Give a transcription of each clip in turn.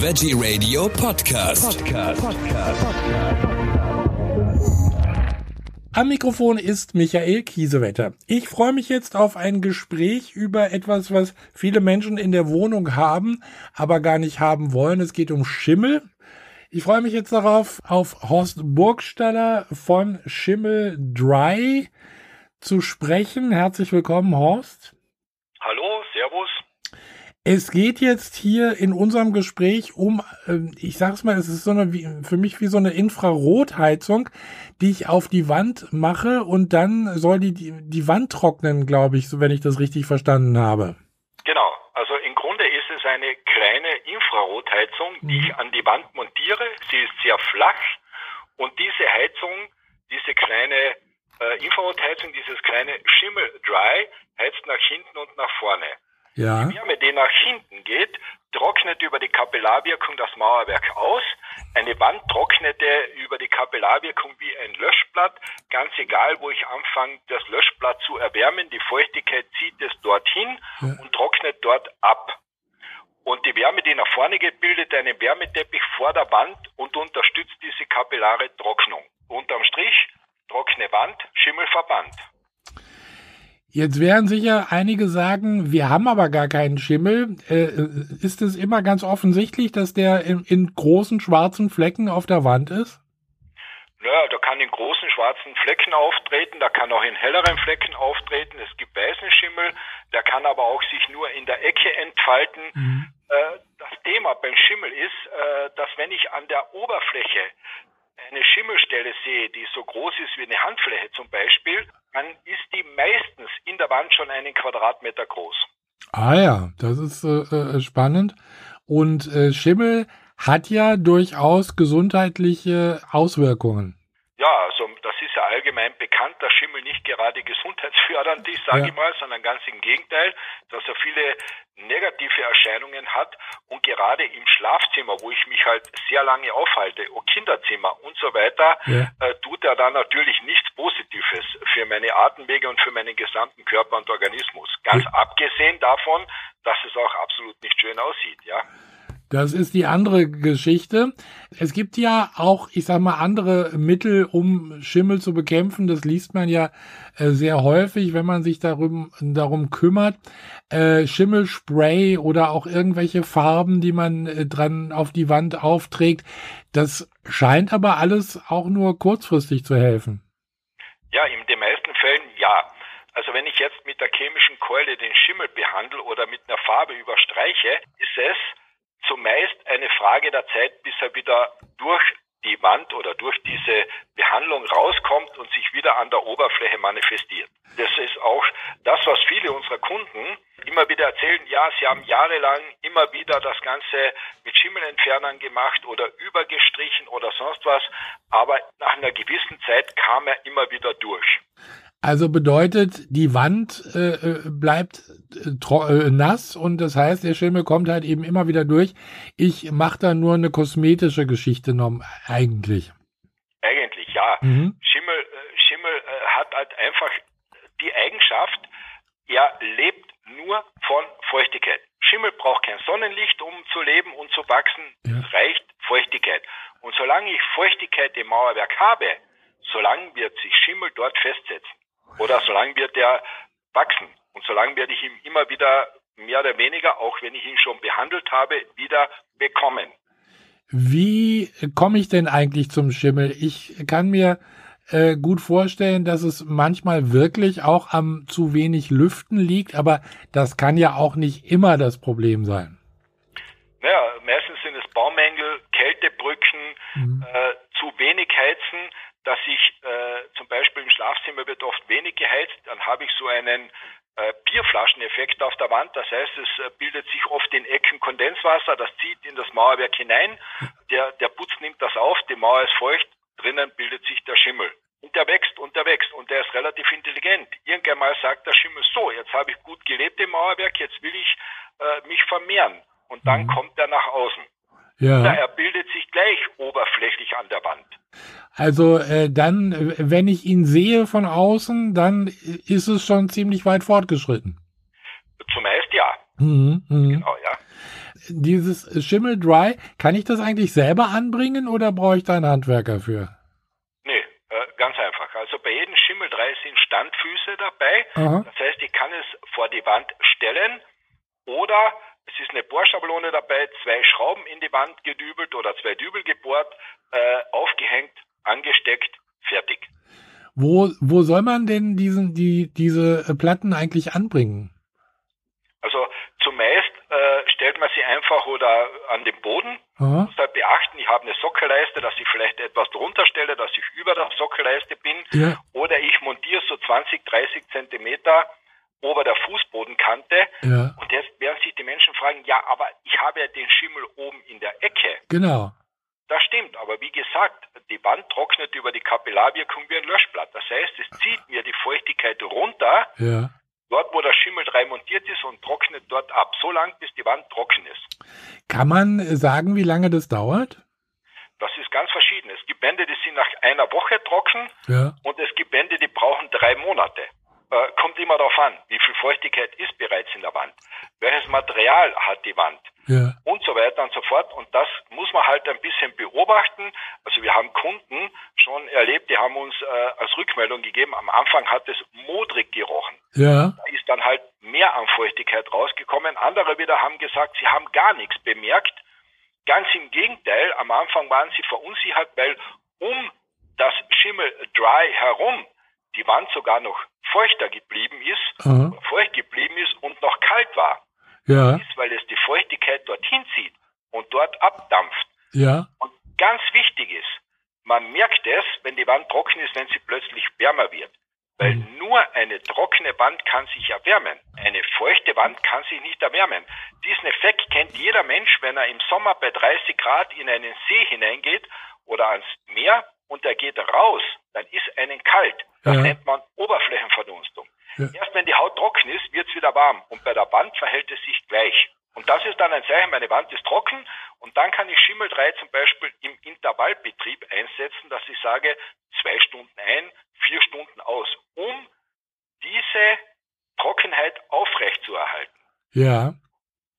Veggie Radio Podcast. Podcast. Am Mikrofon ist Michael Kiesewetter. Ich freue mich jetzt auf ein Gespräch über etwas, was viele Menschen in der Wohnung haben, aber gar nicht haben wollen. Es geht um Schimmel. Ich freue mich jetzt darauf, auf Horst Burgstaller von Schimmel Dry zu sprechen. Herzlich willkommen, Horst. Es geht jetzt hier in unserem Gespräch um, äh, ich sag's mal, es ist so eine, für mich wie so eine Infrarotheizung, die ich auf die Wand mache und dann soll die, die, die Wand trocknen, glaube ich, so wenn ich das richtig verstanden habe. Genau. Also im Grunde ist es eine kleine Infrarotheizung, die ich an die Wand montiere. Sie ist sehr flach und diese Heizung, diese kleine äh, Infrarotheizung, dieses kleine Schimmel Dry heizt nach hinten und nach vorne. Ja. Die Wärme, die nach hinten geht, trocknet über die Kapillarwirkung das Mauerwerk aus. Eine Wand trocknete über die Kapillarwirkung wie ein Löschblatt. Ganz egal, wo ich anfange, das Löschblatt zu erwärmen, die Feuchtigkeit zieht es dorthin Ja. und trocknet dort ab. Und die Wärme, die nach vorne geht, bildet einen Wärmeteppich vor der Wand und unterstützt diese kapillare Trocknung. Unterm Strich, trockene Wand, Schimmel verbannt. Jetzt werden sicher einige sagen, wir haben aber gar keinen Schimmel. Äh, ist es immer ganz offensichtlich, dass der in, in großen schwarzen Flecken auf der Wand ist? Naja, da kann in großen schwarzen Flecken auftreten, da kann auch in helleren Flecken auftreten. Es gibt weißen Schimmel, der kann aber auch sich nur in der Ecke entfalten. Äh, das Thema beim Schimmel ist, äh, dass wenn ich an der Oberfläche eine Schimmelstelle sehe, die so groß ist wie eine Handfläche zum Beispiel, dann ist die meistens in der Wand schon einen Quadratmeter groß. Ah ja, das ist äh, äh, spannend. Und äh, Schimmel hat ja durchaus gesundheitliche Auswirkungen. Ja, also das ist ja allgemein bekannt, dass Schimmel nicht gerade gesundheitsfördernd ist, sage Ja. ich mal, sondern ganz im Gegenteil, dass er viele negative Erscheinungen hat und gerade im Schlafzimmer, wo ich mich halt sehr lange aufhalte, Kinderzimmer und so weiter, Ja. äh, tut er dann natürlich nichts Positives für meine Atemwege und für meinen gesamten Körper und Organismus. Ganz abgesehen davon, dass es auch absolut nicht schön aussieht, ja. Das ist die andere Geschichte. Es gibt ja auch, ich sag mal, andere Mittel, um Schimmel zu bekämpfen. Das liest man ja äh, sehr häufig, wenn man sich darum, darum kümmert. Äh, Schimmelspray oder auch irgendwelche Farben, die man äh, dran auf die Wand aufträgt. Das scheint aber alles auch nur kurzfristig zu helfen. Ja, in den meisten Fällen ja. Also wenn ich jetzt mit der chemischen Keule den Schimmel behandle oder mit einer Farbe überstreiche, ist es zumeist eine Frage der Zeit, bis er wieder durch die Wand oder durch diese Behandlung rauskommt und sich wieder an der Oberfläche manifestiert. Das ist auch das, was viele unserer Kunden immer wieder erzählen. Ja, sie haben jahrelang immer wieder das Ganze mit Schimmelentfernern gemacht oder übergestrichen oder sonst was, aber nach einer gewissen Zeit kam er immer wieder durch. Also bedeutet, die Wand äh, äh, bleibt äh, äh, nass und das heißt, der Schimmel kommt halt eben immer wieder durch. Ich mache da nur eine kosmetische Geschichte noch eigentlich. Eigentlich ja. Mhm. Schimmel, äh, Schimmel hat halt einfach die Eigenschaft, er lebt nur von Feuchtigkeit. Schimmel braucht kein Sonnenlicht, um zu leben und zu wachsen. Ja. Es reicht Feuchtigkeit. Und solange ich Feuchtigkeit im Mauerwerk habe, solange wird sich Schimmel dort festsetzen. Oder solange wird er wachsen. Und solange werde ich ihn immer wieder mehr oder weniger, auch wenn ich ihn schon behandelt habe, wieder bekommen. Wie komme ich denn eigentlich zum Schimmel? Ich kann mir äh, gut vorstellen, dass es manchmal wirklich auch am zu wenig Lüften liegt, aber das kann ja auch nicht immer das Problem sein. Naja, meistens sind es Baumängel, Kältebrücken, Mhm. äh, zu wenig heizen, dass ich äh, zum Schlafzimmer wird oft wenig geheizt, dann habe ich so einen äh, Bierflascheneffekt auf der Wand. Das heißt, es äh, bildet sich oft in Ecken Kondenswasser, das zieht in das Mauerwerk hinein. Der, der Putz nimmt das auf, die Mauer ist feucht, drinnen bildet sich der Schimmel. Und der wächst und der wächst und der ist relativ intelligent. Irgendwann mal sagt der Schimmel, so, jetzt habe ich gut gelebt im Mauerwerk, jetzt will ich äh, mich vermehren. Und dann Mhm. kommt er nach außen. Na, Ja, er bildet sich gleich oberflächlich an der Wand. Also äh, dann, äh, wenn ich ihn sehe von außen, dann ist es schon ziemlich weit fortgeschritten. Zumeist ja. Mhm, mhm. Genau, ja. Dieses Schimmel Dry, kann ich das eigentlich selber anbringen oder brauche ich da einen Handwerker für? Nee, äh, ganz einfach. Also bei jedem Schimmel Dry sind Standfüße dabei. Aha. Das heißt, ich kann es vor die Wand stellen oder es ist eine Bohrschablone dabei, zwei Schrauben in die Wand gedübelt oder zwei Dübel gebohrt, äh, aufgehängt, angesteckt, fertig. Wo, wo soll man denn diesen, die, diese äh, Platten eigentlich anbringen? Also zumeist äh, stellt man sie einfach oder an den Boden. Aha. muss halt beachten, ich habe eine Sockelleiste, dass ich vielleicht etwas drunter stelle, dass ich über der Sockelleiste bin. Ja. Oder ich montiere so 20, 30 Zentimeter ober der Fußbodenkante. Ja, Und jetzt werden sich die Menschen fragen, ja, aber ich habe ja den Schimmel oben in der Ecke. genau. Das stimmt, aber wie gesagt, die Wand trocknet über die Kapillarwirkung wie ein Löschblatt. Das heißt, es zieht mir die Feuchtigkeit runter, Ja. dort wo der Schimmel drei montiert ist und trocknet dort ab, so lang bis die Wand trocken ist. Kann man sagen, wie lange das dauert? Das ist ganz verschieden. Es gibt Wände, die sind nach einer Woche trocken Ja. und es gibt Wände, die brauchen drei Monate. Äh, kommt immer darauf an, wie viel Feuchtigkeit ist bereits in der Wand, welches Material hat die Wand Ja. und so weiter und so fort. Und das muss man halt ein bisschen beobachten. Also wir haben Kunden schon erlebt, die haben uns äh, als Rückmeldung gegeben, am Anfang hat es modrig gerochen. Ja. Da ist dann halt mehr an Feuchtigkeit rausgekommen. Andere wieder haben gesagt, sie haben gar nichts bemerkt. Ganz im Gegenteil, am Anfang waren sie verunsichert, weil um das Schimmel Dry herum die Wand sogar noch feuchter geblieben ist, Aha. feucht geblieben ist und noch kalt war. Ja. Ist, weil es die Feuchtigkeit dorthin zieht und dort abdampft. Ja. Und ganz wichtig ist, man merkt es, wenn die Wand trocken ist, wenn sie plötzlich wärmer wird. Weil nur eine trockene Wand kann sich erwärmen. Eine feuchte Wand kann sich nicht erwärmen. Diesen Effekt kennt jeder Mensch, wenn er im Sommer bei 30 Grad in einen See hineingeht oder ans Meer und er geht raus, dann ist einen kalt. Das Ja. nennt man Oberflächenverdunstung. Ja. Erst wenn die Haut trocken ist, wird es wieder warm. Und bei der Wand verhält es sich gleich. Und das ist dann ein Zeichen, meine Wand ist trocken. Und dann kann ich Schimmel 3 zum Beispiel im Intervallbetrieb einsetzen, dass ich sage, zwei Stunden ein, vier Stunden aus, um diese Trockenheit aufrechtzuerhalten. Ja.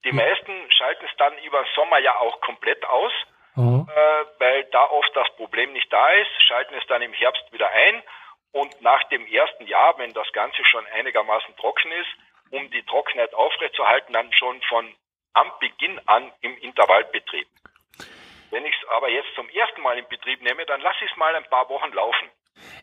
Die meisten schalten es dann über Sommer ja auch komplett aus, Aha. äh, weil da oft das Problem nicht da ist, schalten es dann im Herbst wieder ein und nach dem ersten Jahr, wenn das Ganze schon einigermaßen trocken ist, um die Trockenheit aufrechtzuerhalten, dann schon von am Beginn an im Intervallbetrieb. Wenn ich es aber jetzt zum ersten Mal in Betrieb nehme, dann lasse ich es mal ein paar Wochen laufen.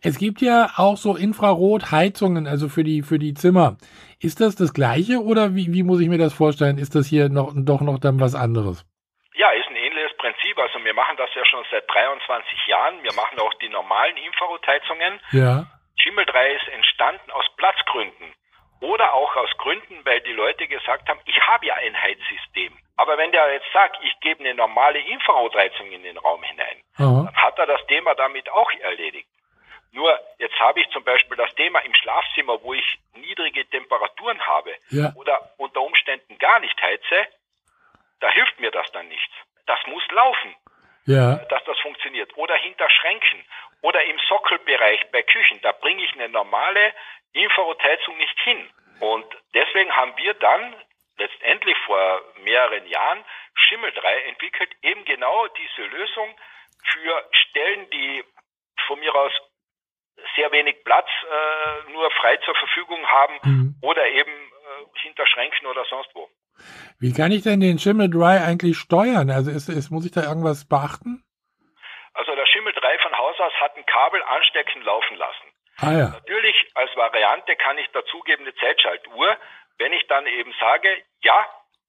Es gibt ja auch so Infrarotheizungen, also für die, für die Zimmer. Ist das das gleiche oder wie, wie muss ich mir das vorstellen? Ist das hier noch, doch noch dann was anderes? Ja, ist ein ähnliches Prinzip. Also wir machen das ja schon seit 23 Jahren. Wir machen auch die normalen Infrarotheizungen. Ja. Schimmel 3 ist entstanden aus Platzgründen oder auch aus Gründen, weil die Leute gesagt haben, ich habe ja ein Heizsystem. Aber wenn der jetzt sagt, ich gebe eine normale Infrarotheizung in den Raum hinein, Aha. dann hat er das Thema damit auch erledigt. Nur jetzt habe ich zum Beispiel das Thema im Schlafzimmer, wo ich niedrige Temperaturen habe Ja. oder unter Umständen gar nicht heize, da hilft mir das dann nichts. Das muss laufen Ja. dass das funktioniert. Oder hinter Schränken oder im Sockelbereich bei Küchen. Da bringe ich eine normale Infrarotheizung nicht hin. Und deswegen haben wir dann letztendlich vor mehreren Jahren Schimmel 3 entwickelt, eben genau diese Lösung für Stellen, die von mir aus sehr wenig Platz äh, nur frei zur Verfügung haben Mhm. oder eben äh, hinter Schränken oder sonst wo. Wie kann ich denn den Schimmel Dry eigentlich steuern? Also ist, ist, muss ich da irgendwas beachten? Also der Schimmel 3 von Haus aus hat ein Kabel anstecken laufen lassen. Ah ja. Natürlich als Variante kann ich dazugeben eine Zeitschaltuhr, wenn ich dann eben sage, ja,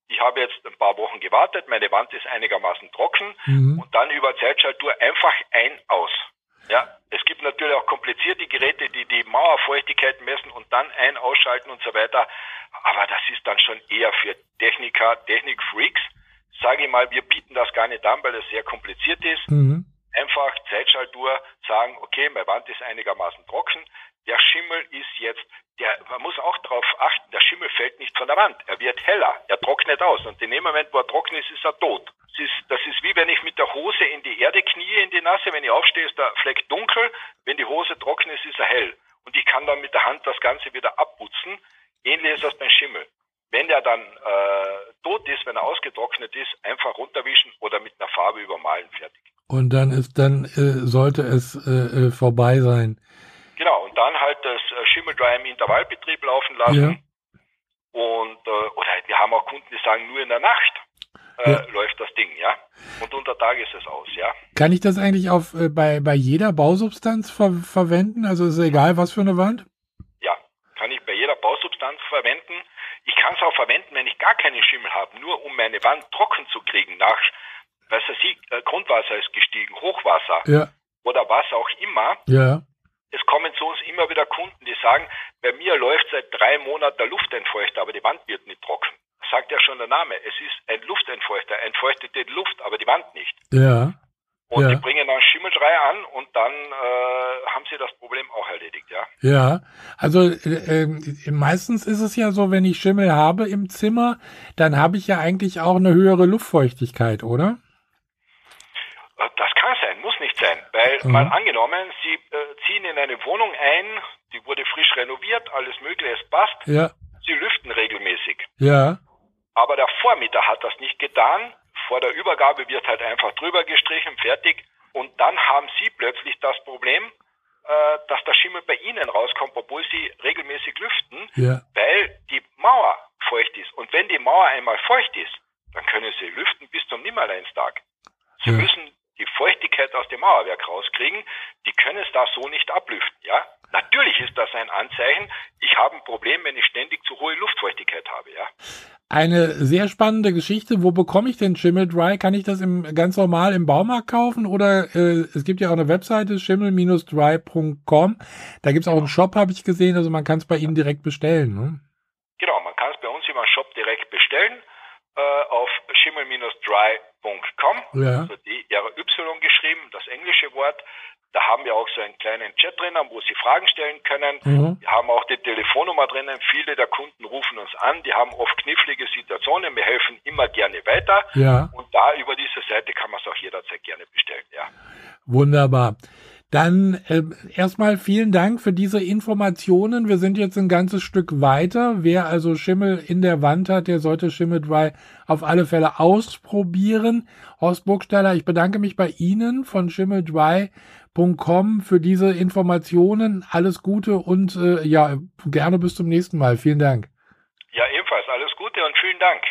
ich habe jetzt ein paar Wochen gewartet, meine Wand ist einigermaßen trocken Mhm. und dann über Zeitschaltuhr einfach ein aus. Ja, es gibt natürlich auch komplizierte Geräte, die die Mauerfeuchtigkeit messen und dann ein ausschalten und so weiter. Aber das ist dann schon eher für Techniker, Technikfreaks. Sage ich mal, wir bieten das gar nicht an, weil es sehr kompliziert ist Mhm. Einfach Zeitschaltuhr sagen, okay, meine Wand ist einigermaßen trocken, der Schimmel ist jetzt, der, man muss auch darauf achten, der Schimmel fällt nicht von der Wand, er wird heller, er trocknet aus und in dem Moment, wo er trocken ist, ist er tot. Das ist, das ist wie wenn ich mit der Hose in die Erde knie, in die Nasse, wenn ich aufstehe, ist der Fleck dunkel, wenn die Hose trocken ist, ist er hell. Und ich kann dann mit der Hand das Ganze wieder abputzen. Ähnlich ist das beim Schimmel. Wenn der dann äh, tot ist, wenn er ausgetrocknet ist, einfach runterwischen oder mit einer Farbe übermalen, fertig. Und dann ist, dann äh, sollte es äh, äh vorbei sein. Genau, und dann halt das äh, Schimmeldry im Intervallbetrieb laufen lassen. Ja. Und äh, oder wir haben auch Kunden, die sagen, nur in der Nacht äh, ja. läuft das Ding, ja. Und unter Tag ist es aus, ja. Kann ich das eigentlich auf äh, bei, bei jeder Bausubstanz ver verwenden? Also ist es egal, was für eine Wand? Ja, kann ich bei jeder Bausubstanz verwenden. Ich kann es auch verwenden, wenn ich gar keinen Schimmel habe, nur um meine Wand trocken zu kriegen nach, was weiß ich, äh, Grundwasser ist gestiegen, Hochwasser ja. oder was auch immer. Ja. Es kommen zu uns immer wieder Kunden, die sagen, bei mir läuft seit drei Monaten der Luftentfeuchter, aber die Wand wird nicht trocken. Das sagt ja schon der Name. Es ist ein Luftentfeuchter, entfeuchtet die Luft, aber die Wand nicht. Ja. Und ja. die bringen dann Schimmelschrei an und dann äh, haben sie das Problem auch erledigt, ja. Ja, also äh, äh, meistens ist es ja so, wenn ich Schimmel habe im Zimmer, dann habe ich ja eigentlich auch eine höhere Luftfeuchtigkeit, oder? Das kann sein, muss nicht sein, weil mhm. mal angenommen, Sie äh, ziehen in eine Wohnung ein, die wurde frisch renoviert, alles mögliche, es passt. Ja. Sie lüften regelmäßig. Ja. Aber der Vormieter hat das nicht getan. Vor der Übergabe wird halt einfach drüber gestrichen, fertig. Und dann haben Sie plötzlich das Problem, äh, dass der Schimmel bei Ihnen rauskommt, obwohl Sie regelmäßig lüften, ja. weil die Mauer feucht ist. Und wenn die Mauer einmal feucht ist, dann können Sie lüften bis zum Nimmerleinstag. Sie ja. müssen aus dem Mauerwerk rauskriegen. Die können es da so nicht ablüften, ja. Natürlich ist das ein Anzeichen, ich habe ein Problem, wenn ich ständig zu hohe Luftfeuchtigkeit habe, ja. Eine sehr spannende Geschichte. Wo bekomme ich denn Schimmel Dry? Kann ich das im, ganz normal im Baumarkt kaufen? Oder äh, es gibt ja auch eine Webseite, schimmel-dry.com. Da gibt es auch einen Shop, habe ich gesehen. Also man kann es bei Ihnen direkt bestellen. Ne? Genau, man kann es bei uns über Shop direkt bestellen äh, auf schimmel-dry.com. Ja. Also D-R-Y geschrieben, das englische Wort. Da haben wir auch so einen kleinen Chat drinnen, wo Sie Fragen stellen können. Mhm. Wir haben auch die Telefonnummer drinnen. Viele der Kunden rufen uns an. Die haben oft knifflige Situationen. Wir helfen immer gerne weiter. Ja. Und da über diese Seite kann man es auch jederzeit gerne bestellen. Ja. Wunderbar. Dann äh, erstmal vielen Dank für diese Informationen. Wir sind jetzt ein ganzes Stück weiter. Wer also Schimmel in der Wand hat, der sollte Schimmel Dry auf alle Fälle ausprobieren. Horst Burgstaller, ich bedanke mich bei Ihnen von Schimmel Dry für diese Informationen. Alles Gute und äh, ja, gerne bis zum nächsten Mal. Vielen Dank. Ja, ebenfalls alles Gute und vielen Dank.